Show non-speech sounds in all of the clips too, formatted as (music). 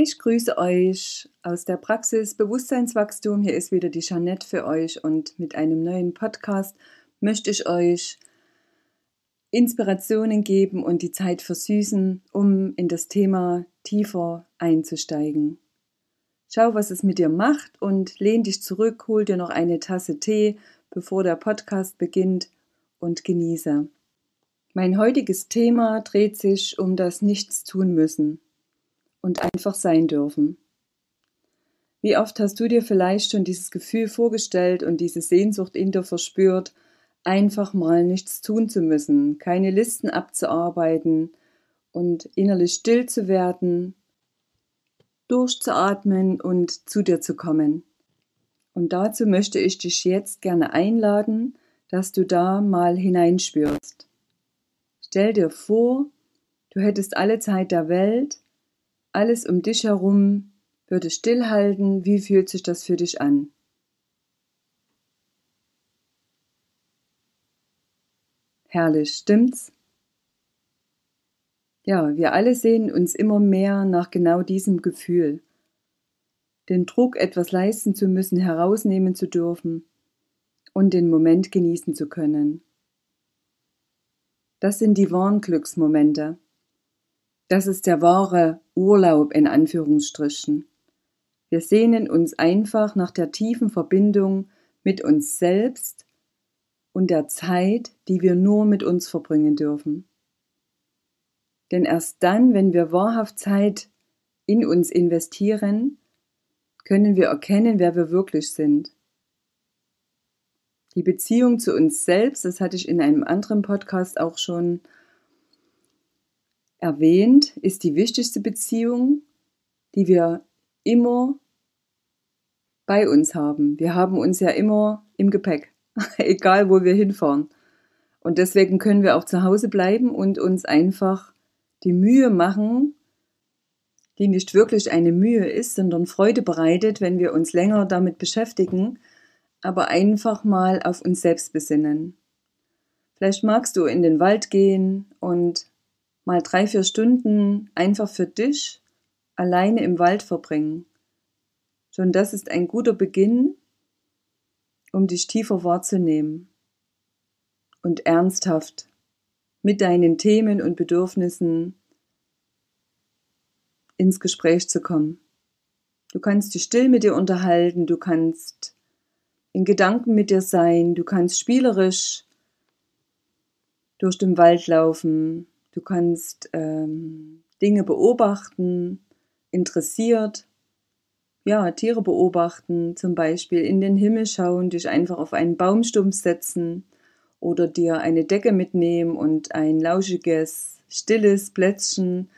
Ich grüße euch aus der Praxis Bewusstseinswachstum. Hier ist wieder die Jeanette für euch und mit einem neuen Podcast möchte ich euch Inspirationen geben und die Zeit versüßen, um in das Thema tiefer einzusteigen. Schau, was es mit dir macht und lehn dich zurück, hol dir noch eine Tasse Tee, bevor der Podcast beginnt und genieße. Mein heutiges Thema dreht sich um das Nichts tun müssen und einfach sein dürfen. Wie oft hast du dir vielleicht schon dieses Gefühl vorgestellt und diese Sehnsucht in dir verspürt, einfach mal nichts tun zu müssen, keine Listen abzuarbeiten und innerlich still zu werden, durchzuatmen und zu dir zu kommen. Und dazu möchte ich dich jetzt gerne einladen, dass du da mal hineinspürst. Stell dir vor, du hättest alle Zeit der Welt alles um dich herum würde stillhalten. Wie fühlt sich das für dich an? Herrlich, stimmt's? Ja, wir alle sehen uns immer mehr nach genau diesem Gefühl. Den Druck, etwas leisten zu müssen, herausnehmen zu dürfen und den Moment genießen zu können. Das sind die wahren Glücksmomente. Das ist der wahre Urlaub in Anführungsstrichen. Wir sehnen uns einfach nach der tiefen Verbindung mit uns selbst und der Zeit, die wir nur mit uns verbringen dürfen. Denn erst dann, wenn wir wahrhaft Zeit in uns investieren, können wir erkennen, wer wir wirklich sind. Die Beziehung zu uns selbst, das hatte ich in einem anderen Podcast auch schon erwähnt, ist die wichtigste Beziehung, die wir immer bei uns haben. Wir haben uns ja immer im Gepäck, (laughs) egal wo wir hinfahren. Und deswegen können wir auch zu Hause bleiben und uns einfach die Mühe machen, die nicht wirklich eine Mühe ist, sondern Freude bereitet, wenn wir uns länger damit beschäftigen, aber einfach mal auf uns selbst besinnen. Vielleicht magst du in den Wald gehen und mal drei, vier Stunden einfach für dich alleine im Wald verbringen. Schon das ist ein guter Beginn, um dich tiefer wahrzunehmen und ernsthaft mit deinen Themen und Bedürfnissen ins Gespräch zu kommen. Du kannst dich still mit dir unterhalten, du kannst in Gedanken mit dir sein, du kannst spielerisch durch den Wald laufen, Du kannst ähm, Dinge beobachten, interessiert, ja, Tiere beobachten, zum Beispiel in den Himmel schauen, dich einfach auf einen Baumstumpf setzen oder dir eine Decke mitnehmen und ein lauschiges, stilles Plätzchen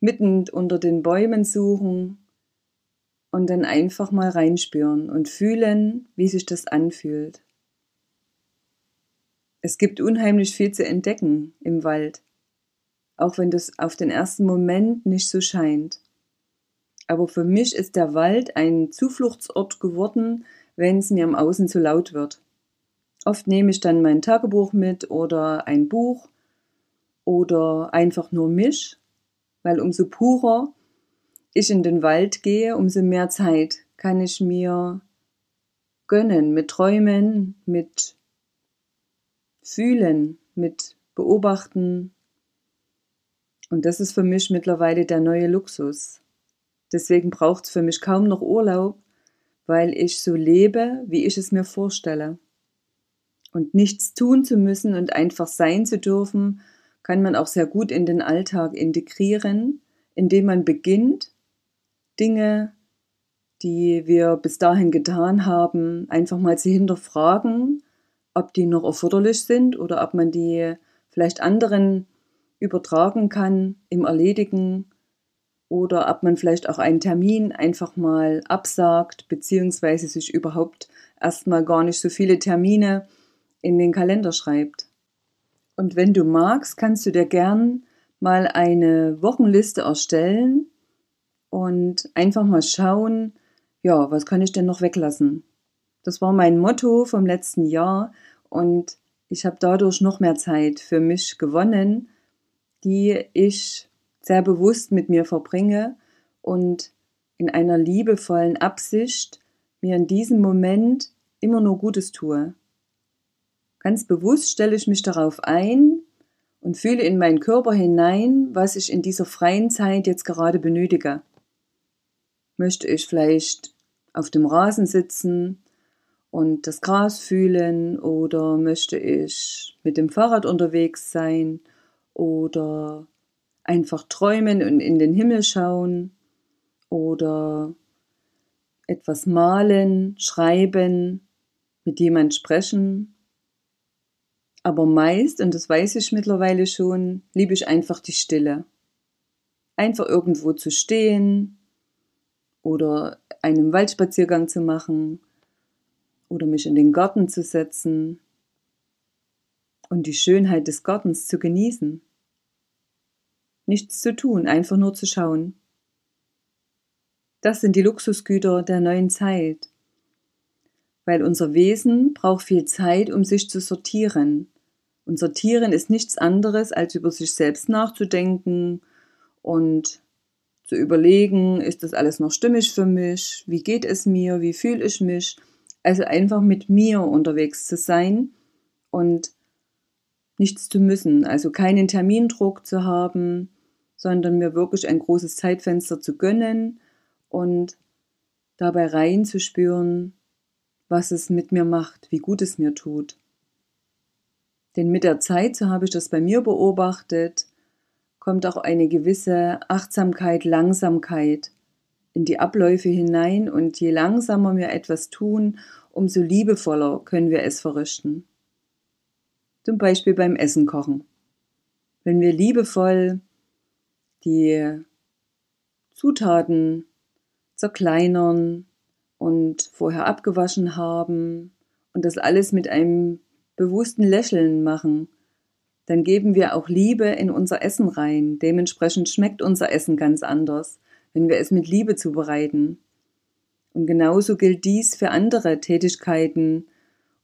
mitten unter den Bäumen suchen und dann einfach mal reinspüren und fühlen, wie sich das anfühlt. Es gibt unheimlich viel zu entdecken im Wald auch wenn das auf den ersten Moment nicht so scheint. Aber für mich ist der Wald ein Zufluchtsort geworden, wenn es mir im Außen zu laut wird. Oft nehme ich dann mein Tagebuch mit oder ein Buch oder einfach nur mich, weil umso purer ich in den Wald gehe, umso mehr Zeit kann ich mir gönnen mit Träumen, mit Fühlen, mit Beobachten, und das ist für mich mittlerweile der neue Luxus. Deswegen braucht es für mich kaum noch Urlaub, weil ich so lebe, wie ich es mir vorstelle. Und nichts tun zu müssen und einfach sein zu dürfen, kann man auch sehr gut in den Alltag integrieren, indem man beginnt, Dinge, die wir bis dahin getan haben, einfach mal zu hinterfragen, ob die noch erforderlich sind oder ob man die vielleicht anderen übertragen kann im Erledigen oder ob man vielleicht auch einen Termin einfach mal absagt, beziehungsweise sich überhaupt erstmal gar nicht so viele Termine in den Kalender schreibt. Und wenn du magst, kannst du dir gern mal eine Wochenliste erstellen und einfach mal schauen, ja, was kann ich denn noch weglassen? Das war mein Motto vom letzten Jahr und ich habe dadurch noch mehr Zeit für mich gewonnen, die ich sehr bewusst mit mir verbringe und in einer liebevollen Absicht mir in diesem Moment immer nur Gutes tue. Ganz bewusst stelle ich mich darauf ein und fühle in meinen Körper hinein, was ich in dieser freien Zeit jetzt gerade benötige. Möchte ich vielleicht auf dem Rasen sitzen und das Gras fühlen oder möchte ich mit dem Fahrrad unterwegs sein oder einfach träumen und in den Himmel schauen oder etwas malen, schreiben, mit jemand sprechen. Aber meist, und das weiß ich mittlerweile schon, liebe ich einfach die Stille. Einfach irgendwo zu stehen oder einen Waldspaziergang zu machen oder mich in den Garten zu setzen und die Schönheit des Gartens zu genießen. Nichts zu tun, einfach nur zu schauen. Das sind die Luxusgüter der neuen Zeit weil unser Wesen braucht viel Zeit, um sich zu sortieren. Und sortieren ist nichts anderes, als über sich selbst nachzudenken und zu überlegen, ist das alles noch stimmig für mich? Wie geht es mir? Wie fühle ich mich? Also einfach mit mir unterwegs zu sein und nichts zu müssen, also keinen Termindruck zu haben, sondern mir wirklich ein großes Zeitfenster zu gönnen und dabei reinzuspüren, was es mit mir macht, wie gut es mir tut. Denn mit der Zeit, so habe ich das bei mir beobachtet, kommt auch eine gewisse Achtsamkeit, Langsamkeit in die Abläufe hinein und je langsamer wir etwas tun, umso liebevoller können wir es verrichten. Zum Beispiel beim Essen kochen. Wenn wir liebevoll die Zutaten zerkleinern, und vorher abgewaschen haben und das alles mit einem bewussten Lächeln machen, dann geben wir auch Liebe in unser Essen rein. Dementsprechend schmeckt unser Essen ganz anders, wenn wir es mit Liebe zubereiten. Und genauso gilt dies für andere Tätigkeiten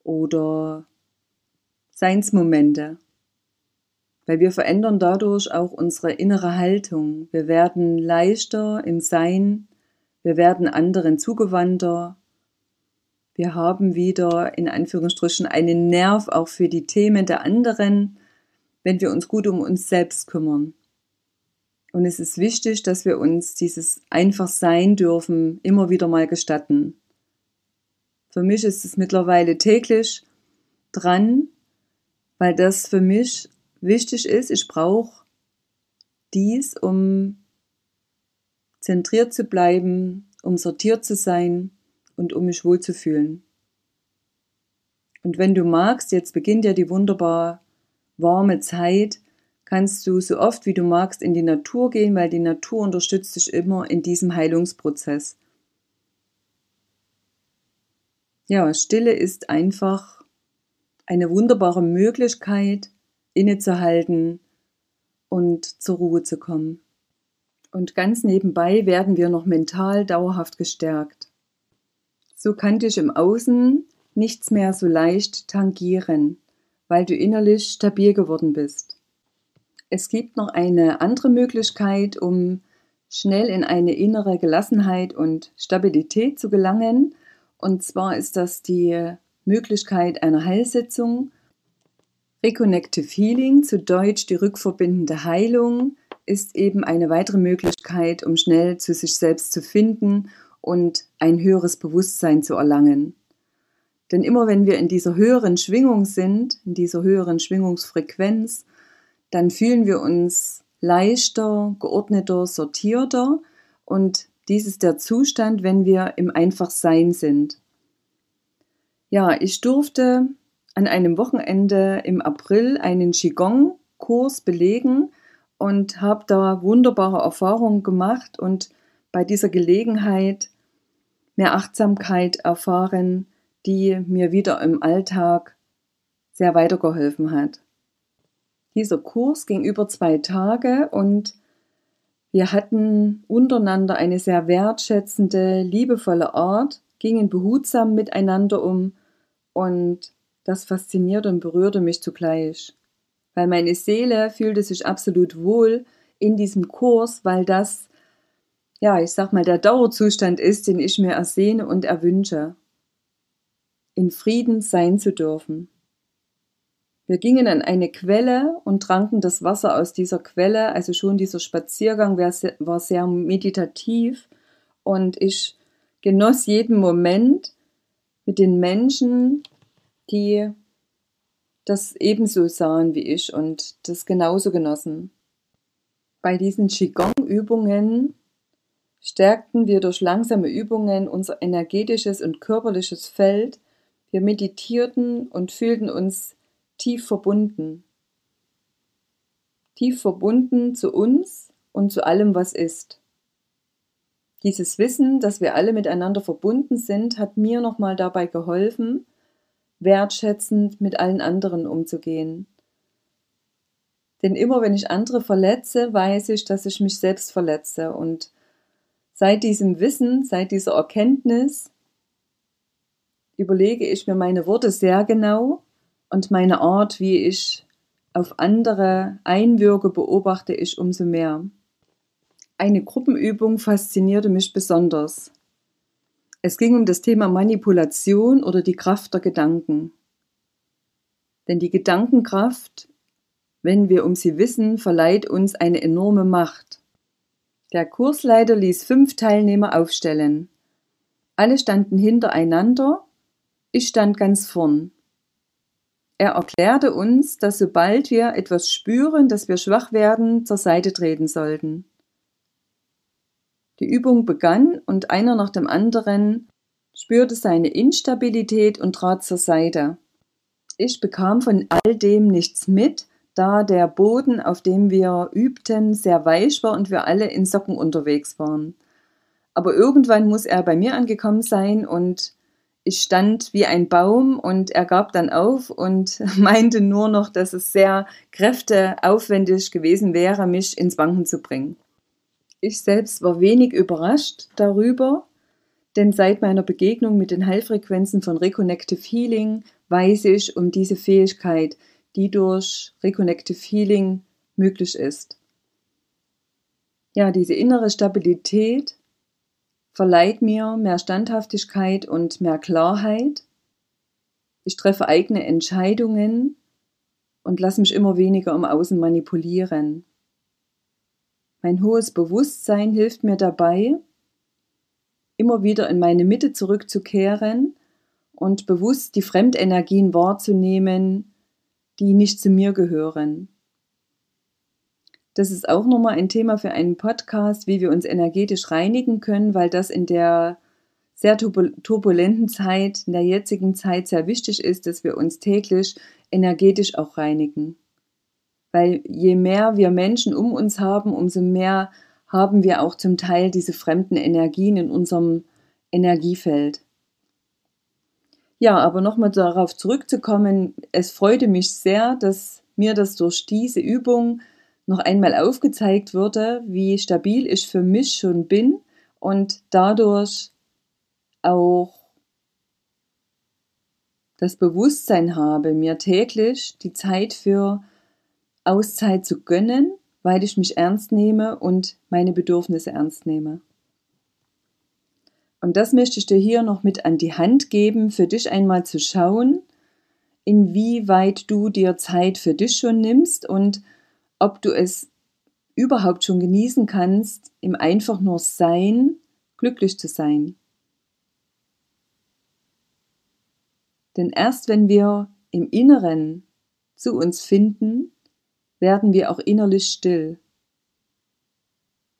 oder Seinsmomente. Weil wir verändern dadurch auch unsere innere Haltung. Wir werden leichter im Sein, wir werden anderen zugewandter. Wir haben wieder in Anführungsstrichen einen Nerv auch für die Themen der anderen, wenn wir uns gut um uns selbst kümmern. Und es ist wichtig, dass wir uns dieses einfach sein dürfen immer wieder mal gestatten. Für mich ist es mittlerweile täglich dran, weil das für mich wichtig ist. Ich brauche dies, um zentriert zu bleiben, um sortiert zu sein und um mich wohlzufühlen. Und wenn du magst, jetzt beginnt ja die wunderbar warme Zeit, kannst du so oft wie du magst in die Natur gehen, weil die Natur unterstützt dich immer in diesem Heilungsprozess. Ja, Stille ist einfach eine wunderbare Möglichkeit, innezuhalten und zur Ruhe zu kommen. Und ganz nebenbei werden wir noch mental dauerhaft gestärkt. So kann dich im Außen nichts mehr so leicht tangieren, weil du innerlich stabil geworden bist. Es gibt noch eine andere Möglichkeit, um schnell in eine innere Gelassenheit und Stabilität zu gelangen. Und zwar ist das die Möglichkeit einer Heilsitzung. Reconnective Healing, zu Deutsch die rückverbindende Heilung, ist eben eine weitere Möglichkeit, um schnell zu sich selbst zu finden und ein höheres Bewusstsein zu erlangen. Denn immer wenn wir in dieser höheren Schwingung sind, in dieser höheren Schwingungsfrequenz, dann fühlen wir uns leichter, geordneter, sortierter und dies ist der Zustand, wenn wir im Einfachsein sind. Ja, ich durfte an einem Wochenende im April einen Qigong-Kurs belegen und habe da wunderbare Erfahrungen gemacht und bei dieser Gelegenheit mehr Achtsamkeit erfahren, die mir wieder im Alltag sehr weitergeholfen hat. Dieser Kurs ging über zwei Tage und wir hatten untereinander eine sehr wertschätzende, liebevolle Art, gingen behutsam miteinander um und das faszinierte und berührte mich zugleich. Weil meine Seele fühlte sich absolut wohl in diesem Kurs, weil das, ja, ich sag mal, der Dauerzustand ist, den ich mir ersehne und erwünsche. In Frieden sein zu dürfen. Wir gingen an eine Quelle und tranken das Wasser aus dieser Quelle. Also schon dieser Spaziergang war sehr meditativ und ich genoss jeden Moment mit den Menschen, die das ebenso sahen wie ich und das genauso genossen. Bei diesen Qigong-Übungen stärkten wir durch langsame Übungen unser energetisches und körperliches Feld. Wir meditierten und fühlten uns tief verbunden. Tief verbunden zu uns und zu allem, was ist. Dieses Wissen, dass wir alle miteinander verbunden sind, hat mir nochmal dabei geholfen, wertschätzend mit allen anderen umzugehen. Denn immer wenn ich andere verletze, weiß ich, dass ich mich selbst verletze. Und seit diesem Wissen, seit dieser Erkenntnis, überlege ich mir meine Worte sehr genau und meine Art, wie ich auf andere einwirke, beobachte ich umso mehr. Eine Gruppenübung faszinierte mich besonders. Es ging um das Thema Manipulation oder die Kraft der Gedanken. Denn die Gedankenkraft, wenn wir um sie wissen, verleiht uns eine enorme Macht. Der Kursleiter ließ fünf Teilnehmer aufstellen. Alle standen hintereinander, ich stand ganz vorn. Er erklärte uns, dass sobald wir etwas spüren, dass wir schwach werden, zur Seite treten sollten. Die Übung begann und einer nach dem anderen spürte seine Instabilität und trat zur Seite. Ich bekam von all dem nichts mit, da der Boden, auf dem wir übten, sehr weich war und wir alle in Socken unterwegs waren. Aber irgendwann muss er bei mir angekommen sein und ich stand wie ein Baum und er gab dann auf und (laughs) meinte nur noch, dass es sehr kräfteaufwendig gewesen wäre, mich ins Wanken zu bringen. Ich selbst war wenig überrascht darüber, denn seit meiner Begegnung mit den Heilfrequenzen von Reconnective Healing weiß ich um diese Fähigkeit, die durch Reconnective Healing möglich ist. Ja, diese innere Stabilität verleiht mir mehr Standhaftigkeit und mehr Klarheit. Ich treffe eigene Entscheidungen und lasse mich immer weniger im Außen manipulieren. Mein hohes Bewusstsein hilft mir dabei, immer wieder in meine Mitte zurückzukehren und bewusst die Fremdenergien wahrzunehmen, die nicht zu mir gehören. Das ist auch nochmal ein Thema für einen Podcast, wie wir uns energetisch reinigen können, weil das in der sehr turbulenten Zeit, in der jetzigen Zeit sehr wichtig ist, dass wir uns täglich energetisch auch reinigen. Weil je mehr wir Menschen um uns haben, umso mehr haben wir auch zum Teil diese fremden Energien in unserem Energiefeld. Ja, aber nochmal darauf zurückzukommen, es freute mich sehr, dass mir das durch diese Übung noch einmal aufgezeigt wurde, wie stabil ich für mich schon bin und dadurch auch das Bewusstsein habe, mir täglich die Zeit für Auszeit zu gönnen, weil ich mich ernst nehme und meine Bedürfnisse ernst nehme. Und das möchte ich dir hier noch mit an die Hand geben, für dich einmal zu schauen, inwieweit du dir Zeit für dich schon nimmst und ob du es überhaupt schon genießen kannst, im einfach nur Sein glücklich zu sein. Denn erst wenn wir im Inneren zu uns finden, werden wir auch innerlich still.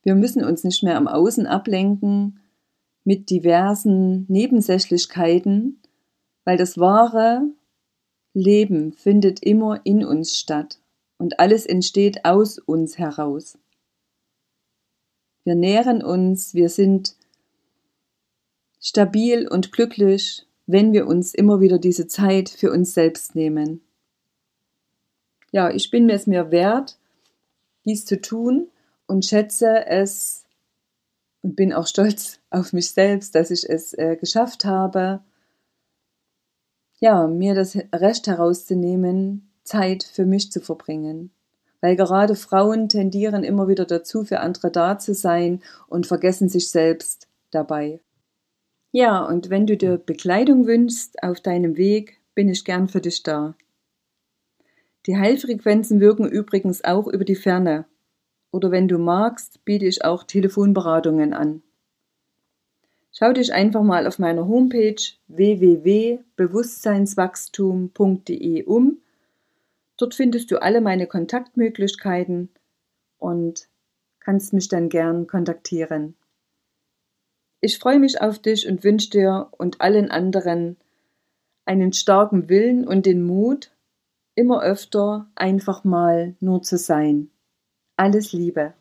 Wir müssen uns nicht mehr am Außen ablenken mit diversen Nebensächlichkeiten, weil das wahre Leben findet immer in uns statt. Und alles entsteht aus uns heraus. Wir nähren uns, wir sind stabil und glücklich, wenn wir uns immer wieder diese Zeit für uns selbst nehmen. Ja, ich bin mir es mir wert, dies zu tun und schätze es und bin auch stolz (laughs) auf mich selbst, dass ich es äh, geschafft habe, ja, mir das Recht herauszunehmen, Zeit für mich zu verbringen. Weil gerade Frauen tendieren immer wieder dazu, für andere da zu sein und vergessen sich selbst dabei. Ja, und wenn du dir Bekleidung wünschst auf deinem Weg, bin ich gern für dich da. Die Heilfrequenzen wirken übrigens auch über die Ferne. Oder wenn du magst, biete ich auch Telefonberatungen an. Schau dich einfach mal auf meiner Homepage www.bewusstseinswachstum.de um. Dort findest du alle meine Kontaktmöglichkeiten und kannst mich dann gern kontaktieren. Ich freue mich auf dich und wünsche dir und allen anderen einen starken Willen und den Mut, immer öfter einfach mal nur zu sein. Alles Liebe.